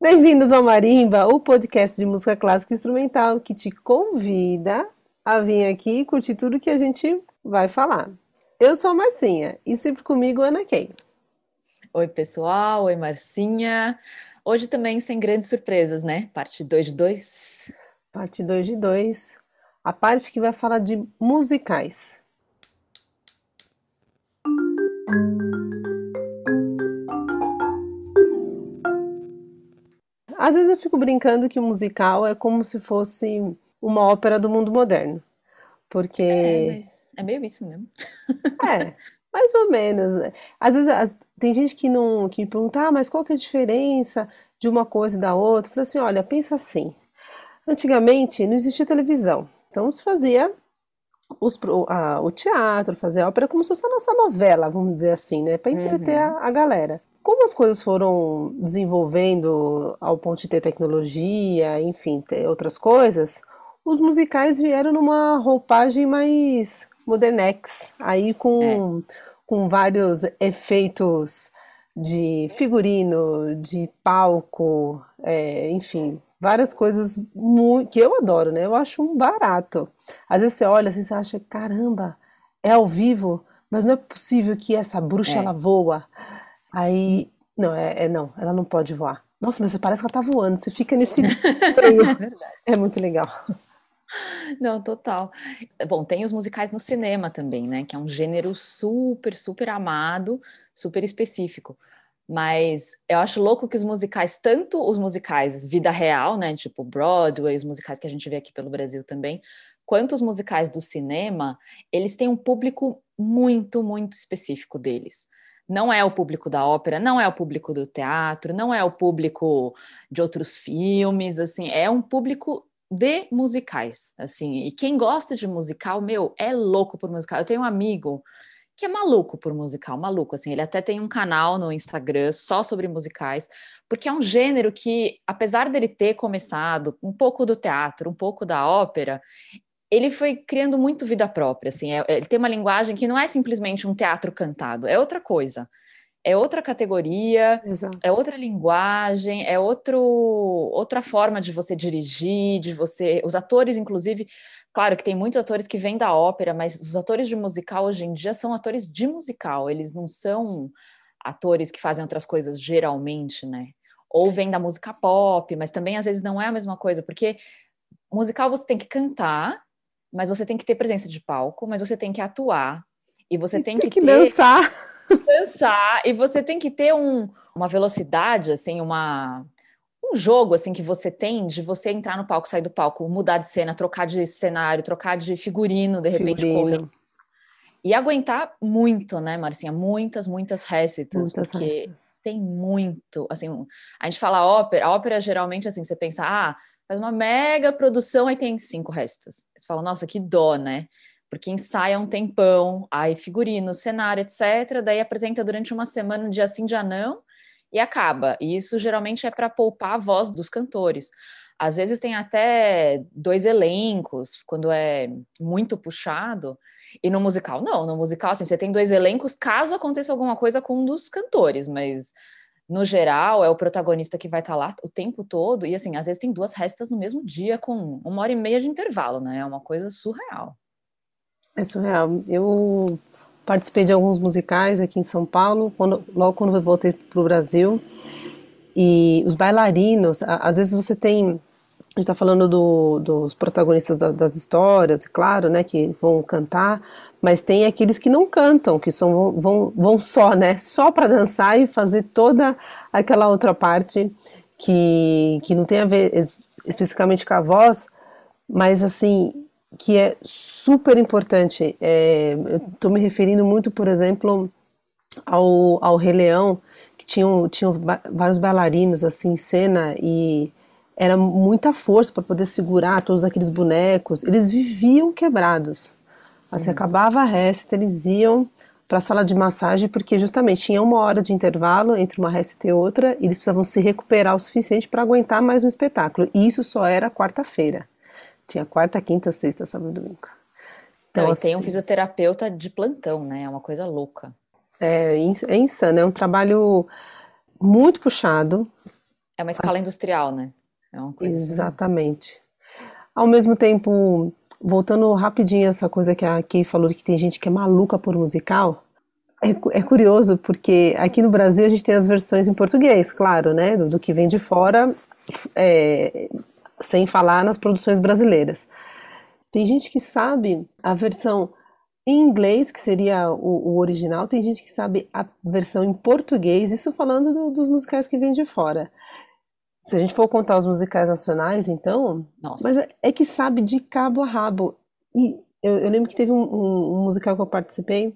Bem-vindos ao Marimba, o podcast de música clássica e instrumental que te convida a vir aqui e curtir tudo que a gente vai falar. Eu sou a Marcinha e sempre comigo Ana Kay. Oi, pessoal. Oi, Marcinha. Hoje também sem grandes surpresas, né? Parte 2 de 2. Parte 2 de 2. A parte que vai falar de musicais. Às vezes eu fico brincando que o musical é como se fosse uma ópera do mundo moderno. Porque. É, é meio isso mesmo. é, mais ou menos. Às vezes as, tem gente que não que me pergunta, ah, mas qual que é a diferença de uma coisa e da outra? Eu falo assim, olha, pensa assim. Antigamente não existia televisão. Então se fazia os, a, o teatro, fazer a ópera como se fosse a nossa novela, vamos dizer assim, né? Para entreter uhum. a, a galera como as coisas foram desenvolvendo ao ponto de ter tecnologia, enfim, ter outras coisas, os musicais vieram numa roupagem mais modernex, aí com, é. com vários efeitos de figurino, de palco, é, enfim, várias coisas que eu adoro, né? Eu acho um barato. Às vezes você olha assim, você acha, caramba, é ao vivo, mas não é possível que essa bruxa é. ela voa. Aí, não, é, é, não, ela não pode voar. Nossa, mas parece que ela tá voando, você fica nesse é. É muito legal. Não, total. Bom, tem os musicais no cinema também, né? Que é um gênero super, super amado, super específico. Mas eu acho louco que os musicais, tanto os musicais vida real, né? Tipo Broadway, os musicais que a gente vê aqui pelo Brasil também, quanto os musicais do cinema, eles têm um público muito, muito específico deles não é o público da ópera, não é o público do teatro, não é o público de outros filmes, assim, é um público de musicais, assim. E quem gosta de musical, meu, é louco por musical. Eu tenho um amigo que é maluco por musical, maluco, assim. Ele até tem um canal no Instagram só sobre musicais, porque é um gênero que, apesar dele ter começado um pouco do teatro, um pouco da ópera, ele foi criando muito vida própria, assim, é, ele tem uma linguagem que não é simplesmente um teatro cantado, é outra coisa, é outra categoria, Exato. é outra linguagem, é outro, outra forma de você dirigir, de você, os atores, inclusive, claro que tem muitos atores que vêm da ópera, mas os atores de musical hoje em dia são atores de musical, eles não são atores que fazem outras coisas geralmente, né? Ou vêm da música pop, mas também às vezes não é a mesma coisa, porque musical você tem que cantar mas você tem que ter presença de palco, mas você tem que atuar e você e tem, tem que, que ter, dançar. dançar e você tem que ter um, uma velocidade, assim, uma um jogo assim que você tem de você entrar no palco, sair do palco, mudar de cena, trocar de cenário, trocar de figurino, de repente figurino. correr. E aguentar muito, né, Marcinha? Muitas, muitas récitas, muitas porque récitas. tem muito, assim, a gente fala ópera, a ópera geralmente assim, você pensa, ah, faz uma mega produção, aí tem cinco restas. Você fala, nossa, que dó, né? Porque ensaia um tempão, aí figurino, cenário, etc. Daí apresenta durante uma semana, dia sim, dia não, e acaba. E isso geralmente é para poupar a voz dos cantores. Às vezes tem até dois elencos, quando é muito puxado. E no musical, não. No musical, assim, você tem dois elencos caso aconteça alguma coisa com um dos cantores, mas no geral, é o protagonista que vai estar tá lá o tempo todo, e assim, às vezes tem duas restas no mesmo dia, com uma hora e meia de intervalo, né? É uma coisa surreal. É surreal. Eu participei de alguns musicais aqui em São Paulo, quando, logo quando eu voltei para o Brasil, e os bailarinos, às vezes você tem a gente está falando do, dos protagonistas da, das histórias, claro, né, que vão cantar, mas tem aqueles que não cantam, que são, vão, vão só, né, só para dançar e fazer toda aquela outra parte que, que não tem a ver especificamente com a voz, mas assim, que é super importante. É, Estou me referindo muito, por exemplo, ao, ao Rei Leão, que tinham, tinham vários bailarinos assim em cena e era muita força para poder segurar todos aqueles bonecos. Eles viviam quebrados. Assim, uhum. acabava a resta, eles iam para a sala de massagem porque justamente tinha uma hora de intervalo entre uma resta e outra e eles precisavam se recuperar o suficiente para aguentar mais um espetáculo. E isso só era quarta-feira. Tinha quarta, quinta, sexta, sábado e domingo. Então, Não, assim, tem um assim fisioterapeuta de plantão, né? É uma coisa louca. É, é insano, é um trabalho muito puxado, É uma escala industrial, né? É uma coisa assim. Exatamente. Ao mesmo tempo, voltando rapidinho essa coisa que a Kay falou que tem gente que é maluca por musical, é, é, curioso porque aqui no Brasil a gente tem as versões em português, claro, né? Do, do que vem de fora, é, sem falar nas produções brasileiras. Tem gente que sabe a versão em inglês, que seria o, o original, tem gente que sabe a versão em português, isso falando do, dos musicais que vêm de fora. Se a gente for contar os musicais nacionais, então. Nossa. Mas é, é que sabe de cabo a rabo. E eu, eu lembro que teve um, um, um musical que eu participei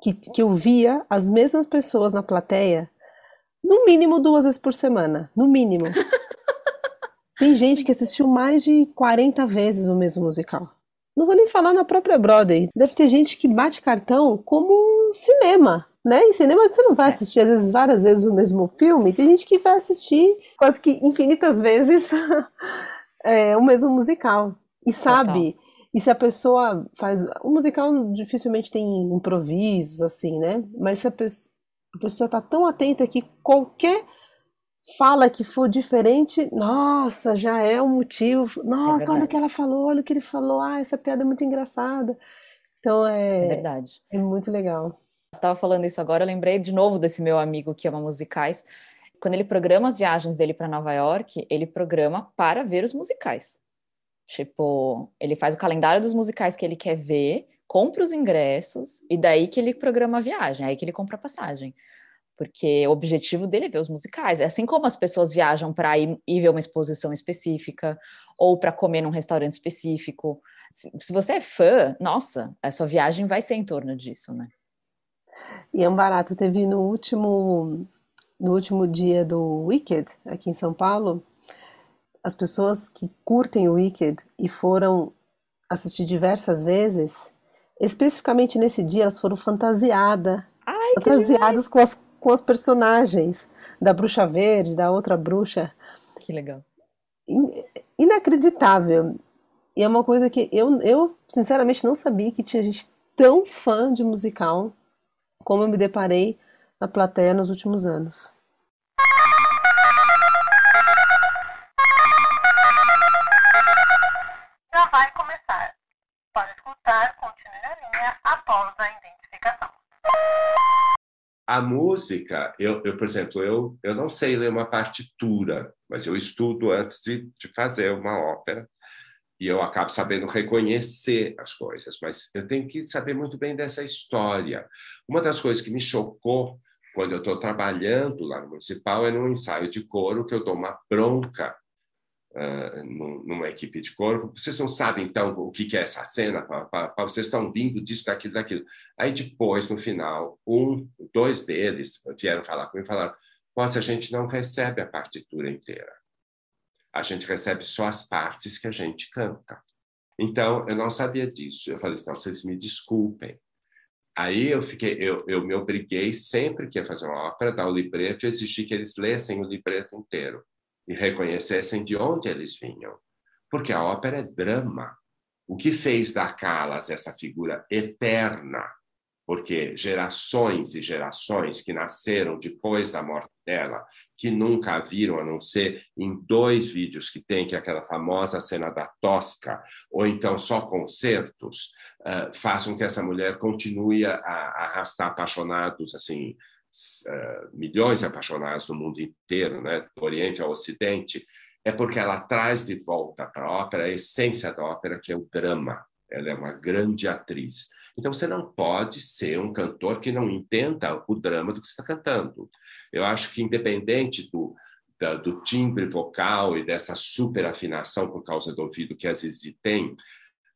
que, que eu via as mesmas pessoas na plateia, no mínimo duas vezes por semana. No mínimo. Tem gente que assistiu mais de 40 vezes o mesmo musical. Não vou nem falar na própria Broadway. Deve ter gente que bate cartão como um cinema, né? Em cinema você não vai é. assistir às vezes várias vezes o mesmo filme. Tem gente que vai assistir quase que infinitas vezes é, o mesmo musical e sabe Total. E se a pessoa faz. O musical dificilmente tem improvisos, assim, né? Mas se a pessoa, a pessoa tá tão atenta que qualquer fala que for diferente, nossa, já é um motivo. Nossa, é olha o que ela falou, olha o que ele falou. Ah, essa piada é muito engraçada. Então é. É verdade. É muito legal. Estava falando isso agora, eu lembrei de novo desse meu amigo que ama musicais. Quando ele programa as viagens dele para Nova York, ele programa para ver os musicais. Tipo, ele faz o calendário dos musicais que ele quer ver, compra os ingressos e daí que ele programa a viagem, aí que ele compra a passagem. Porque o objetivo dele é ver os musicais. É assim como as pessoas viajam para ir, ir, ver uma exposição específica ou para comer num restaurante específico. Se, se você é fã, nossa, a sua viagem vai ser em torno disso, né? E é um barato. Teve no último, no último dia do Wicked, aqui em São Paulo, as pessoas que curtem o Wicked e foram assistir diversas vezes, especificamente nesse dia, elas foram fantasiadas, Ai, fantasiadas com as, com os personagens da Bruxa Verde, da outra bruxa. Que legal. In, inacreditável. E é uma coisa que eu, eu, sinceramente, não sabia que tinha gente tão fã de musical como eu me deparei na plateia nos últimos anos. a música, eu, eu, por exemplo, eu, eu não sei ler uma partitura, mas eu estudo antes de, de fazer uma ópera e eu acabo sabendo reconhecer as coisas, mas eu tenho que saber muito bem dessa história. Uma das coisas que me chocou quando eu estou trabalhando lá no municipal é num ensaio de coro que eu dou uma bronca uh, numa equipe de coro. Vocês não sabem, então, o que é essa cena? Vocês estão vindo disso, daquilo, daquilo. Aí, depois, no final, um, dois deles vieram falar comigo e falaram: Nossa, a gente não recebe a partitura inteira. A gente recebe só as partes que a gente canta. Então, eu não sabia disso. Eu falei assim: não, vocês me desculpem. Aí eu fiquei, eu, eu me obriguei sempre que ia fazer uma ópera, dar o libreto e exigir que eles lessem o libreto inteiro e reconhecessem de onde eles vinham. Porque a ópera é drama. O que fez da Calas essa figura eterna? Porque gerações e gerações que nasceram depois da morte dela, que nunca a viram a não ser em dois vídeos que tem, que é aquela famosa cena da Tosca, ou então só concertos, uh, faz com que essa mulher continue a, a arrastar apaixonados assim uh, milhões de apaixonados no mundo inteiro, né, do Oriente ao Ocidente, é porque ela traz de volta para a ópera a essência da ópera, que é o drama. Ela é uma grande atriz. Então, você não pode ser um cantor que não entenda o drama do que está cantando. Eu acho que, independente do, da, do timbre vocal e dessa super afinação por causa do ouvido que a Zizi tem,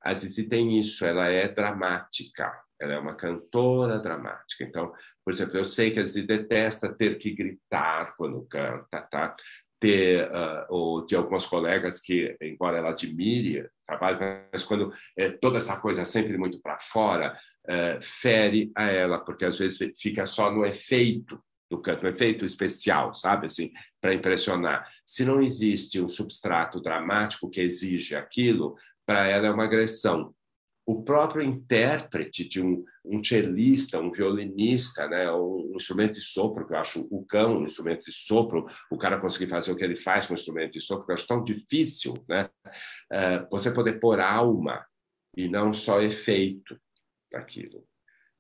a Zizi tem isso, ela é dramática. Ela é uma cantora dramática. Então, por exemplo, eu sei que a Zizi detesta ter que gritar quando canta, tá? Ter, uh, ou de algumas colegas que, embora ela admire trabalho, mas quando é, toda essa coisa sempre muito para fora, uh, fere a ela, porque às vezes fica só no efeito do canto, um efeito especial, sabe, assim, para impressionar. Se não existe um substrato dramático que exige aquilo, para ela é uma agressão. O próprio intérprete de um, um cellista, um violinista, né, um, instrumento de sopro, que eu acho o cão, um instrumento de sopro, o cara conseguir fazer o que ele faz com o instrumento de sopro, que eu acho tão difícil, né? Uh, você poder pôr alma e não só efeito naquilo.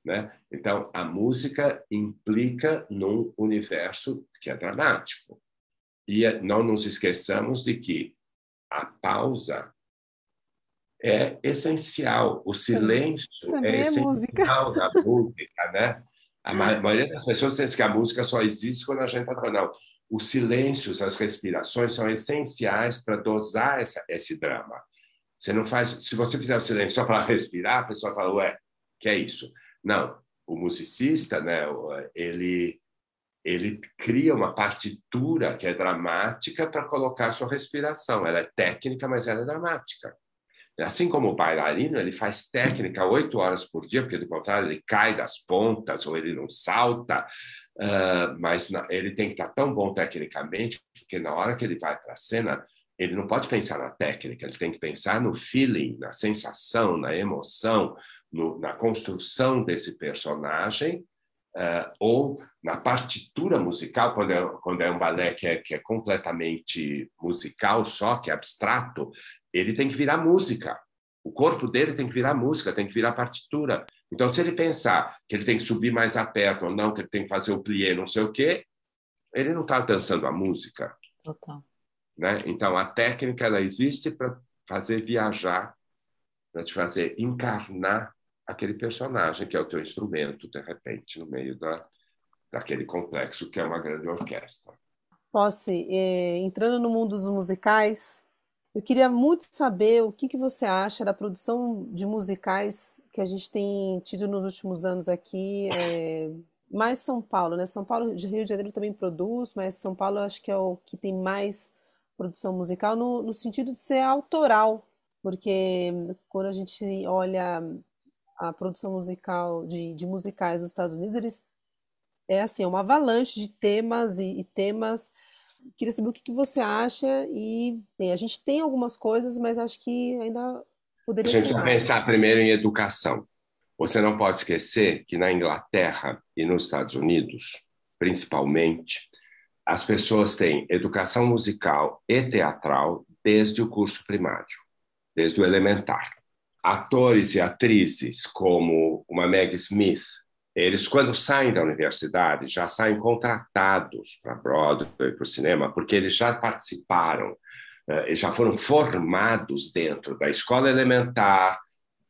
Né? Então, a música implica num universo que é dramático. E não nos esqueçamos de que a pausa é essencial. O silêncio Também é, é essencial música. na música, né? A maioria das pessoas pensa que a música só existe quando a gente está Não. Os silêncios, as respirações são essenciais para dosar essa, esse drama. Você não faz. Se você fizer o silêncio só para respirar, a pessoa fala, ué, que é isso? Não. O musicista, né? Ele ele cria uma partitura que é dramática para colocar sua respiração. Ela é técnica, mas ela é dramática. Assim como o bailarino, ele faz técnica oito horas por dia, porque do contrário ele cai das pontas ou ele não salta, uh, mas na, ele tem que estar tão bom tecnicamente, porque na hora que ele vai para a cena, ele não pode pensar na técnica, ele tem que pensar no feeling, na sensação, na emoção, no, na construção desse personagem, uh, ou na partitura musical, quando é, quando é um balé que é, que é completamente musical só, que é abstrato, ele tem que virar música. O corpo dele tem que virar música, tem que virar partitura. Então, se ele pensar que ele tem que subir mais a perna ou não, que ele tem que fazer o plié, não sei o quê, ele não está dançando a música. Total. Né? Então, a técnica ela existe para fazer viajar, para te fazer encarnar aquele personagem que é o teu instrumento, de repente, no meio da, daquele complexo que é uma grande orquestra. Posse, eh, entrando no mundo dos musicais, eu queria muito saber o que, que você acha da produção de musicais que a gente tem tido nos últimos anos aqui, é, mais São Paulo, né? São Paulo, de Rio de Janeiro também produz, mas São Paulo eu acho que é o que tem mais produção musical no, no sentido de ser autoral, porque quando a gente olha a produção musical de, de musicais dos Estados Unidos, eles é assim, é uma avalanche de temas e, e temas Queria saber o que, que você acha e a gente tem algumas coisas, mas acho que ainda poderia. A gente precisa pensar primeiro em educação. Você não pode esquecer que na Inglaterra e nos Estados Unidos, principalmente, as pessoas têm educação musical e teatral desde o curso primário, desde o elementar. Atores e atrizes como uma Meg Smith, eles, quando saem da universidade, já saem contratados para Broadway, para o cinema, porque eles já participaram, eh, já foram formados dentro da escola elementar,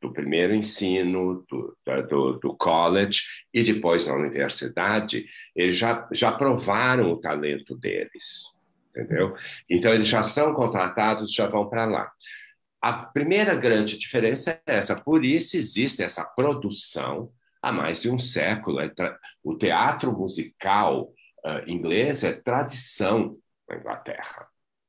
do primeiro ensino, do, do, do, college e depois na universidade, eles já, já provaram o talento deles, entendeu? Então, eles já são contratados, já vão para lá. A primeira grande diferença é essa, por isso existe essa produção há mais de um século. É o teatro musical uh, inglês é tradição na Inglaterra.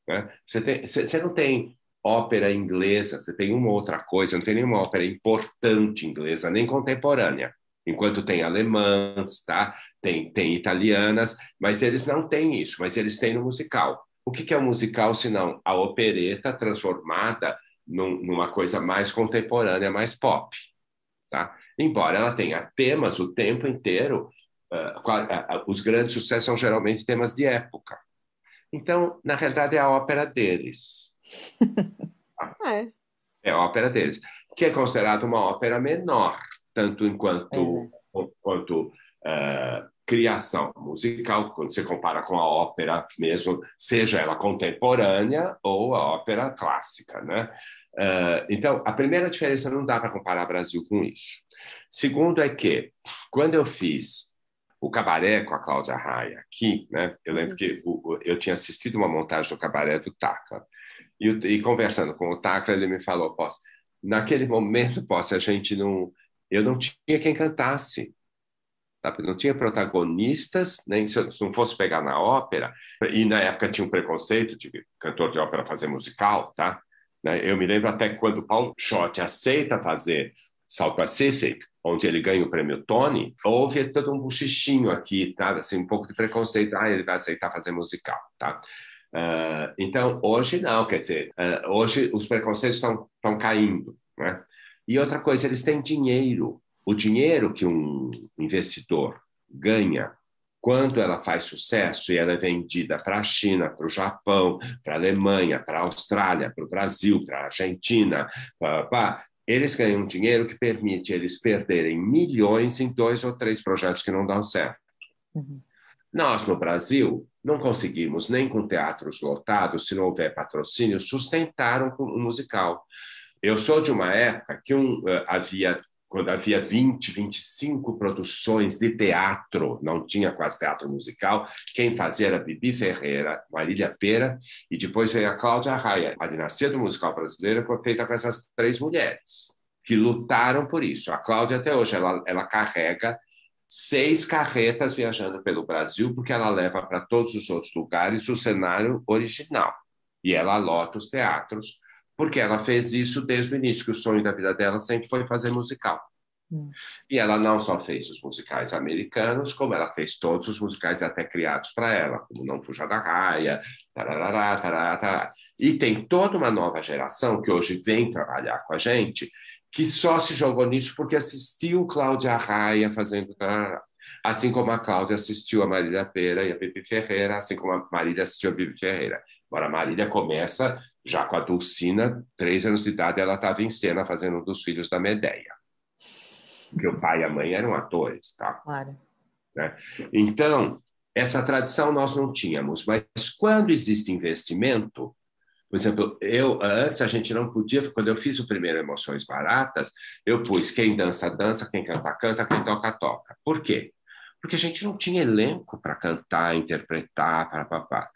Né? Você, tem, você não tem ópera inglesa, você tem uma outra coisa, não tem nenhuma ópera importante inglesa, nem contemporânea. Enquanto tem alemãs, tá? tem, tem italianas, mas eles não têm isso, mas eles têm no musical. O que é o um musical, senão a opereta transformada num, numa coisa mais contemporânea, mais pop? Tá? Embora ela tenha temas o tempo inteiro, uh, os grandes sucessos são geralmente temas de época. Então, na realidade, é a ópera deles. é. É a ópera deles, que é considerada uma ópera menor, tanto enquanto é. quanto uh, criação musical, quando você compara com a ópera mesmo, seja ela contemporânea ou a ópera clássica, né? Uh, então, a primeira diferença não dá para comparar Brasil com isso. Segundo é que, quando eu fiz o cabaré com a Cláudia Raia aqui, né, eu lembro que o, eu tinha assistido uma montagem do cabaré do Tacla, e, e conversando com o Tacla, ele me falou, Posso, naquele momento, Posso, a gente não... Eu não tinha quem cantasse, sabe? não tinha protagonistas, nem se eu não fosse pegar na ópera, e na época tinha um preconceito de cantor de ópera fazer musical, tá? Né, eu me lembro até quando o Paulo Schott aceita fazer South Pacific, onde ele ganha o prêmio Tony, houve todo um buchichinho aqui, tá? Assim, um pouco de preconceito. Ah, ele vai aceitar fazer musical, tá? Uh, então, hoje não, quer dizer, uh, hoje os preconceitos estão caindo, né? E outra coisa, eles têm dinheiro. O dinheiro que um investidor ganha quando ela faz sucesso e ela é vendida para a China, para o Japão, para a Alemanha, para a Austrália, para o Brasil, para a Argentina, pá, pá, eles ganham dinheiro que permite eles perderem milhões em dois ou três projetos que não dão certo. Uhum. Nós, no Brasil, não conseguimos, nem com teatros lotados, se não houver patrocínio, sustentar um, um musical. Eu sou de uma época que um, uh, havia quando havia 20, 25 produções de teatro, não tinha quase teatro musical, quem fazia era Bibi Ferreira, Marília Pera, e depois veio a Cláudia Raia. A dinastia do musical brasileiro foi feita com essas três mulheres, que lutaram por isso. A Cláudia, até hoje, ela, ela carrega seis carretas viajando pelo Brasil, porque ela leva para todos os outros lugares o cenário original. E ela lota os teatros porque ela fez isso desde o início, que o sonho da vida dela sempre foi fazer musical. Hum. E ela não só fez os musicais americanos, como ela fez todos os musicais até criados para ela, como Não Fuja da Raia, tarará, tarará, tarará. E tem toda uma nova geração que hoje vem trabalhar com a gente, que só se jogou nisso porque assistiu Cláudia Raia fazendo tarará. Assim como a Cláudia assistiu a Marília Pera e a Pepe Ferreira, assim como a Marília assistiu a Bibi Ferreira. Agora, a Marília começa já com a Dulcina, três anos de idade, ela estava em cena fazendo um dos filhos da Medeia. Porque o pai e a mãe eram atores, tá? Claro. Né? Então, essa tradição nós não tínhamos, mas quando existe investimento, por exemplo, eu antes a gente não podia, quando eu fiz o primeiro Emoções Baratas, eu pus quem dança, dança, quem canta, canta, quem toca, toca. Por quê? Porque a gente não tinha elenco para cantar, interpretar, para papá.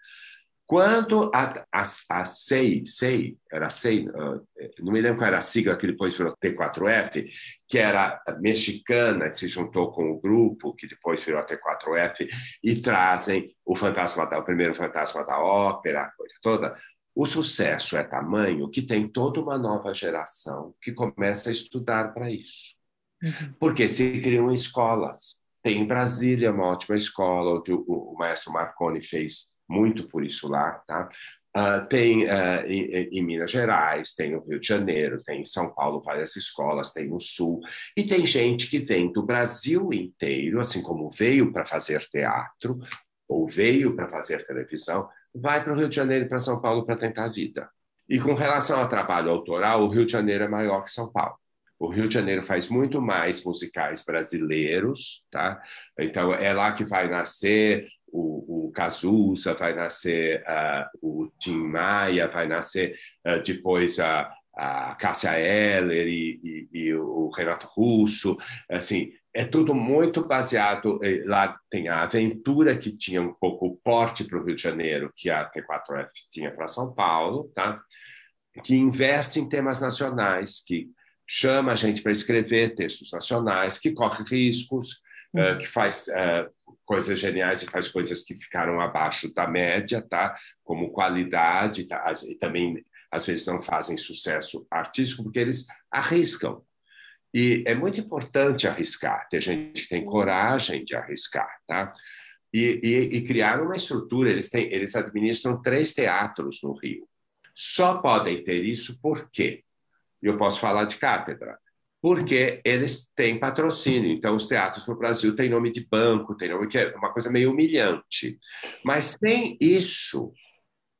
Quando a, a, a SEI, SEI, era SEI, uh, não me lembro qual era a sigla que depois virou T4F, que era mexicana, se juntou com o grupo, que depois virou T4F, e trazem o fantasma da, o primeiro fantasma da ópera, a coisa toda. O sucesso é tamanho que tem toda uma nova geração que começa a estudar para isso. Uhum. Porque se criam escolas. Tem em Brasília uma ótima escola, onde o, o maestro Marconi fez muito por isso lá, tá? Uh, tem uh, em, em, Minas Gerais, tem no Rio de Janeiro, tem em São Paulo várias escolas, tem no Sul, e tem gente que vem do Brasil inteiro, assim como veio para fazer teatro ou veio para fazer televisão, vai para o Rio de Janeiro e para São Paulo para tentar a vida. E com relação ao trabalho autoral, o Rio de Janeiro é maior que São Paulo. O Rio de Janeiro faz muito mais musicais brasileiros, tá? Então é lá que vai nascer o, o Cazuza, vai nascer uh, o Tim Maia, vai nascer uh, depois a, a Cássia Eller e, e, e, o Renato Russo, assim, é tudo muito baseado, lá tem a aventura que tinha um pouco o porte para o Rio de Janeiro, que a T4F tinha para São Paulo, tá? que investe em temas nacionais, que chama a gente para escrever textos nacionais, que corre riscos, uhum. uh, que faz uh, coisas geniais e faz coisas que ficaram abaixo da média, tá? Como qualidade, tá? e também às vezes não fazem sucesso artístico porque eles arriscam. E é muito importante arriscar, ter gente que tem coragem de arriscar, tá? E, e, e criar uma estrutura. Eles têm, eles administram três teatros no Rio. Só podem ter isso por quê? Eu posso falar de cátedra porque eles têm patrocínio. Então, os teatros no Brasil têm nome de banco, tem nome que é uma coisa meio humilhante. Mas sem isso,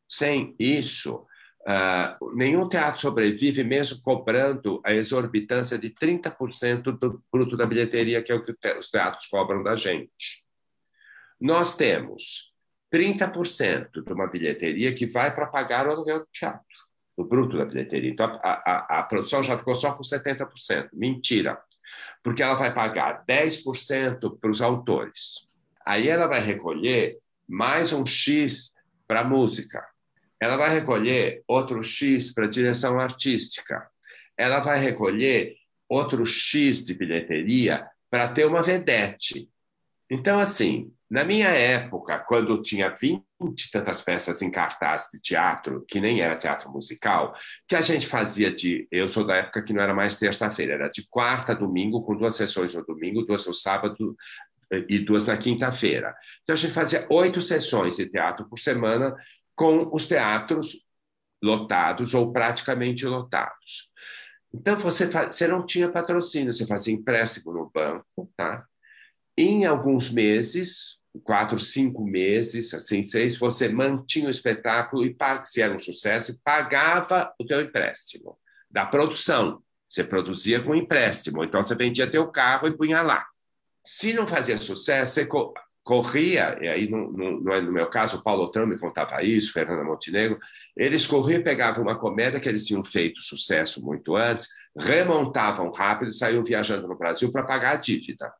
sem isso, uh, nenhum teatro sobrevive mesmo cobrando a exorbitância de 30% do bruto da bilheteria, que é o que os teatros cobram da gente. Nós temos 30% de uma bilheteria que vai para pagar o aluguel do teatro do bruto da bilheteria. Então, a, a, a produção já ficou só com 70%. Mentira, porque ela vai pagar 10% para os autores. Aí ela vai recolher mais um X para música. Ela vai recolher outro X para direção artística. Ela vai recolher outro X de bilheteria para ter uma vedete. Então, assim, na minha época, quando tinha 20 e tantas peças em cartaz de teatro, que nem era teatro musical, que a gente fazia de. Eu sou da época que não era mais terça-feira, era de quarta a domingo, com duas sessões no domingo, duas no sábado eh, e duas na quinta-feira. Então a gente fazia oito sessões de teatro por semana, com os teatros lotados ou praticamente lotados. Então, você, você não tinha patrocínio, você fazia empréstimo no banco, tá? Em alguns meses, quatro, cinco meses, assim, seis, você mantinha o espetáculo e, se era um sucesso, pagava o teu empréstimo da produção. Você produzia com empréstimo, então você vendia teu carro e punha lá. Se não fazia sucesso, você corria, e aí no, no, no meu caso, o Paulo Trump me contava isso, Fernanda Montenegro, eles corriam e pegavam uma comédia que eles tinham feito sucesso muito antes, remontavam rápido e saíam viajando no Brasil para pagar a dívida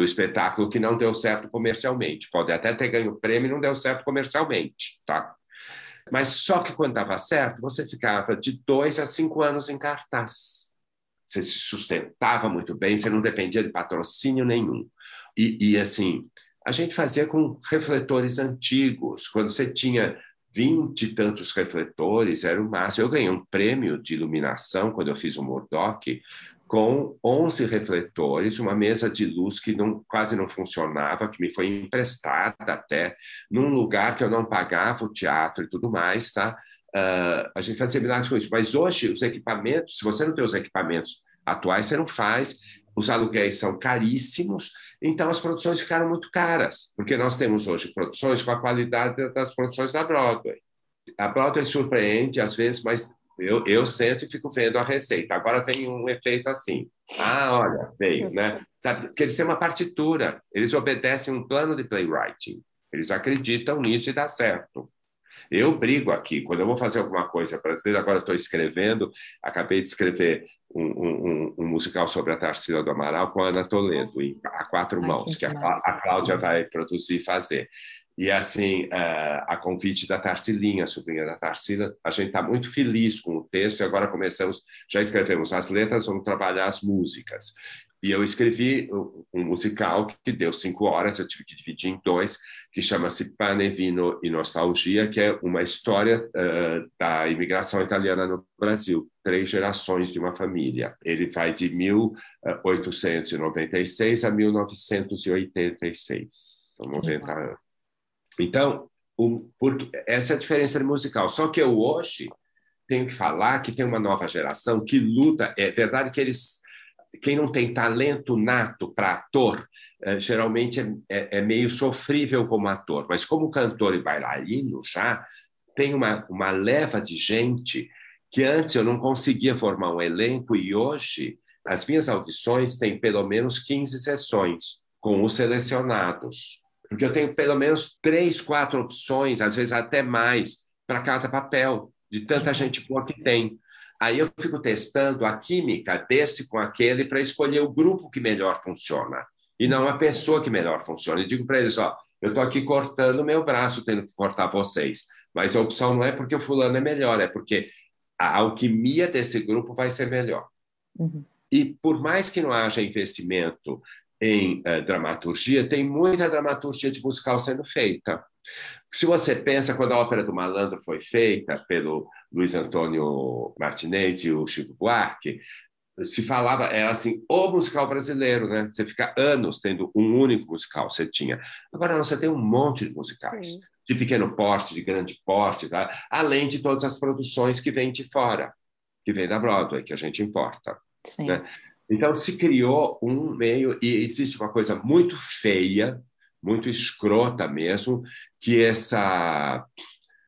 do espetáculo que não deu certo comercialmente. Pode até ter ganho prêmio e não deu certo comercialmente, tá? Mas só que quando dava certo, você ficava de dois a cinco anos em cartaz. Você se sustentava muito bem, você não dependia de patrocínio nenhum. E, e assim, a gente fazia com refletores antigos. Quando você tinha vinte e tantos refletores, era o máximo. Eu ganhei um prêmio de iluminação quando eu fiz o Murdoch, com 11 refletores, uma mesa de luz que não, quase não funcionava, que me foi emprestada até, num lugar que eu não pagava o teatro e tudo mais, tá? Uh, a gente fazia milagres com isso. Mas hoje, os equipamentos, se você não tem os equipamentos atuais, você não faz. Os aluguéis são caríssimos, então as produções ficaram muito caras, porque nós temos hoje produções com a qualidade das produções da Broadway. A Broadway surpreende às vezes, mas eu, eu sento e fico vendo a receita. Agora tem um efeito assim. Ah, olha, veio, né? Sabe, porque eles têm uma partitura, eles obedecem um plano de playwriting. Eles acreditam nisso e dá certo. Eu brigo aqui, quando eu vou fazer alguma coisa brasileira, agora estou escrevendo, acabei de escrever um, um, um, musical sobre a Tarsila do Amaral com a Ana Toledo, a quatro mãos, que, que a, a Cláudia vai produzir e fazer. E assim, uh, a convite da Tarsilinha, sobrinha da Tarsila, a gente está muito feliz com o texto e agora começamos, já escrevemos as letras, vamos trabalhar as músicas. E eu escrevi um musical que deu cinco horas, eu tive que dividir em dois, que chama-se Pane, Vino e Nostalgia, que é uma história uh, da imigração italiana no Brasil, três gerações de uma família. Ele vai de 1896 a 1986, são 90 anos. Então, o, porque, essa é a diferença musical. Só que eu hoje tenho que falar que tem uma nova geração que luta. É verdade que eles, quem não tem talento nato para ator, é, geralmente é, é, é, meio sofrível como ator, mas como cantor e bailarino já tem uma, uma leva de gente que antes eu não conseguia formar um elenco e hoje as minhas audições têm pelo menos 15 sessões com os selecionados porque eu tenho pelo menos três, quatro opções, às vezes até mais, para cada papel, de tanta gente boa que tem. Aí eu fico testando a química deste com aquele para escolher o grupo que melhor funciona, e não a pessoa que melhor funciona. E digo para eles: ó, eu estou aqui cortando meu braço, tendo que cortar vocês, mas a opção não é porque o fulano é melhor, é porque a alquimia desse grupo vai ser melhor. Uhum. E por mais que não haja investimento em uh, dramaturgia, tem muita dramaturgia de musical sendo feita. Se você pensa, quando a Ópera do Malandro foi feita pelo Luiz Antônio Martinez e o Chico Buarque, se falava, era assim, o musical brasileiro, né? Você fica anos tendo um único musical, você tinha. Agora não, você tem um monte de musicais, Sim. de pequeno porte, de grande porte, tá? além de todas as produções que vêm de fora, que vêm da Broadway, que a gente importa. Sim. Né? Então, se criou um meio, e existe uma coisa muito feia, muito escrota mesmo, que essa,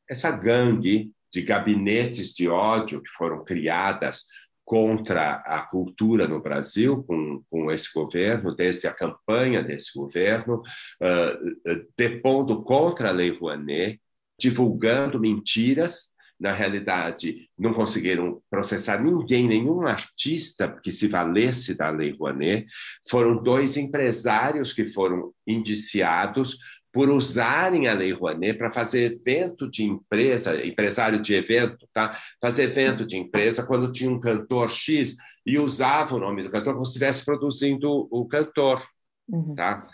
essa gangue de gabinetes de ódio que foram criadas contra a cultura no Brasil, com, com esse governo, desde a campanha desse governo, uh, depondo contra a Lei Rouanet, divulgando mentiras na realidade, não conseguiram processar ninguém, nenhum artista que se valesse da Lei Rouanet. Foram dois empresários que foram indiciados por usarem a Lei Rouanet para fazer evento de empresa, empresário de evento, tá? fazer evento de empresa quando tinha um cantor X e usava o nome do cantor como se estivesse produzindo o cantor. Uhum. Tá?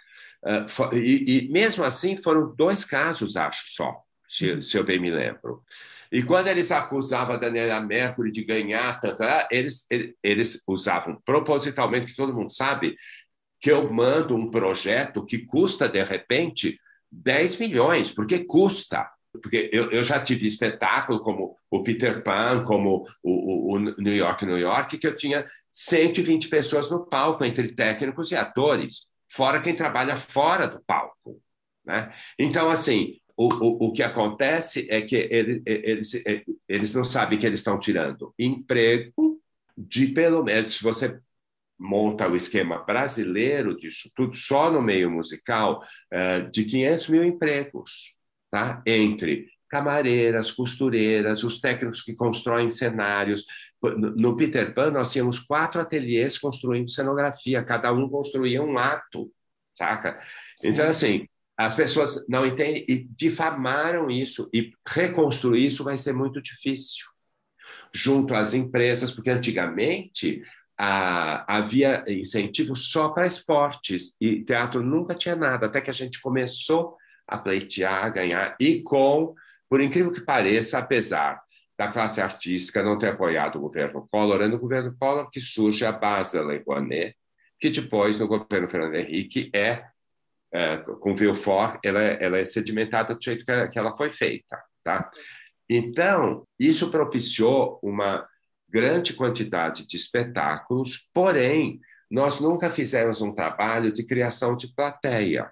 Uh, e, e, mesmo assim foram dois casos, acho só, se, se eu bem me lembro. E quando eles acusavam a Daniela Mercury de ganhar tanto, ah, eles, eles usavam propositalmente, que todo mundo sabe, que eu mando um projeto que custa, de repente, 10 milhões, porque custa. porque eu, eu já tive espetáculo como o Peter Pan, como o, o, o New York, New York, que eu tinha 120 pessoas no palco, entre técnicos e atores, fora quem trabalha fora do palco. Né? Então, assim, o, o, o que acontece é que ele, eles, eles não sabem que eles estão tirando emprego de, pelo menos, se você monta o esquema brasileiro disso tudo, só no meio musical, eh, de 500 mil empregos, tá? entre camareiras, costureiras, os técnicos que constroem cenários. No Peter Pan, nós tínhamos quatro ateliês construindo cenografia, cada um construía um ato, saca? Sim. Então, assim, as pessoas não entendem e difamaram isso, e reconstruir isso vai ser muito difícil. Junto às empresas, porque antigamente havia incentivo só para esportes e teatro nunca tinha nada, até que a gente começou a pleitear, a ganhar, e com, por incrível que pareça, apesar da classe artística não ter apoiado o governo Collor, é no governo Collor que surge a base da Lei Rouanet, que depois, no governo Fernando Henrique, é, é com Vilfort, ela, é, ela é sedimentada do jeito que, que ela foi feita. Tá? Então, isso propiciou uma grande quantidade de espetáculos, porém, nós nunca fizemos um trabalho de criação de plateia.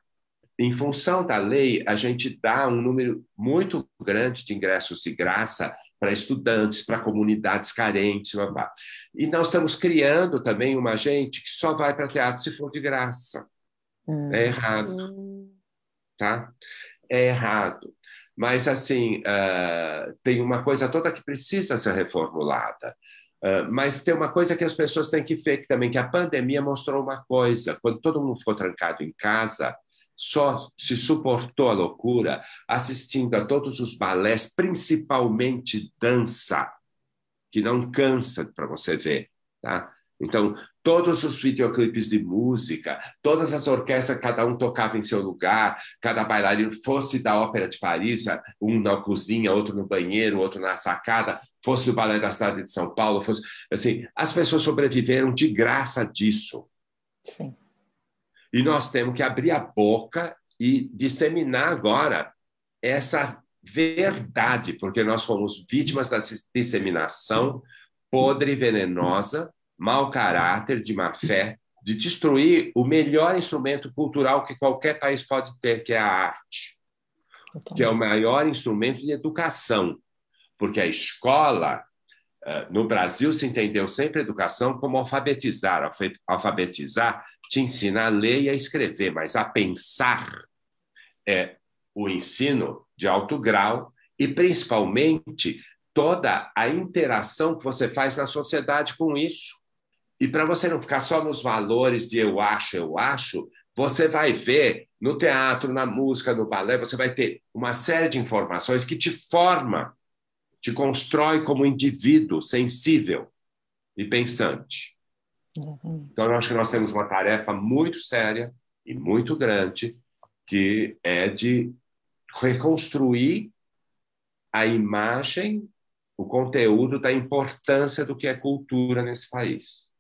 Em função da lei, a gente dá um número muito grande de ingressos de graça para estudantes, para comunidades carentes. Blá, blá. E nós estamos criando também uma gente que só vai para teatro se for de graça. Hum. É errado. Tá? É errado. Mas, assim, uh, tem uma coisa toda que precisa ser reformulada. Uh, mas tem uma coisa que as pessoas têm que ver que também, que a pandemia mostrou uma coisa. Quando todo mundo ficou trancado em casa, só se suportou a loucura assistindo a todos os balés, principalmente dança, que não cansa para você ver. Tá? Então, todos os videoclipes de música, todas as orquestras, cada um tocava em seu lugar, cada bailarino fosse da Ópera de Paris, um na cozinha, outro no banheiro, outro na sacada, fosse do Balé da Cidade de São Paulo, fosse assim, as pessoas sobreviveram de graça disso. Sim. E nós temos que abrir a boca e disseminar agora essa verdade, porque nós fomos vítimas da disseminação podre e venenosa mau caráter, de má fé, de destruir o melhor instrumento cultural que qualquer país pode ter, que é a arte, que é o maior instrumento de educação, porque a escola eh, no Brasil se entendeu sempre educação como alfabetizar. Alfabetizar te ensina a ler e a escrever, mas a pensar é o ensino de alto grau e principalmente toda a interação que você faz na sociedade com isso. E para você não ficar só nos valores de eu acho, eu acho, você vai ver no teatro, na música, no balé, você vai ter uma série de informações que te forma, te constrói como indivíduo sensível e pensante. Então, eu acho que nós temos uma tarefa muito séria e muito grande, que é de reconstruir a imagem, o conteúdo da importância do que é cultura nesse país.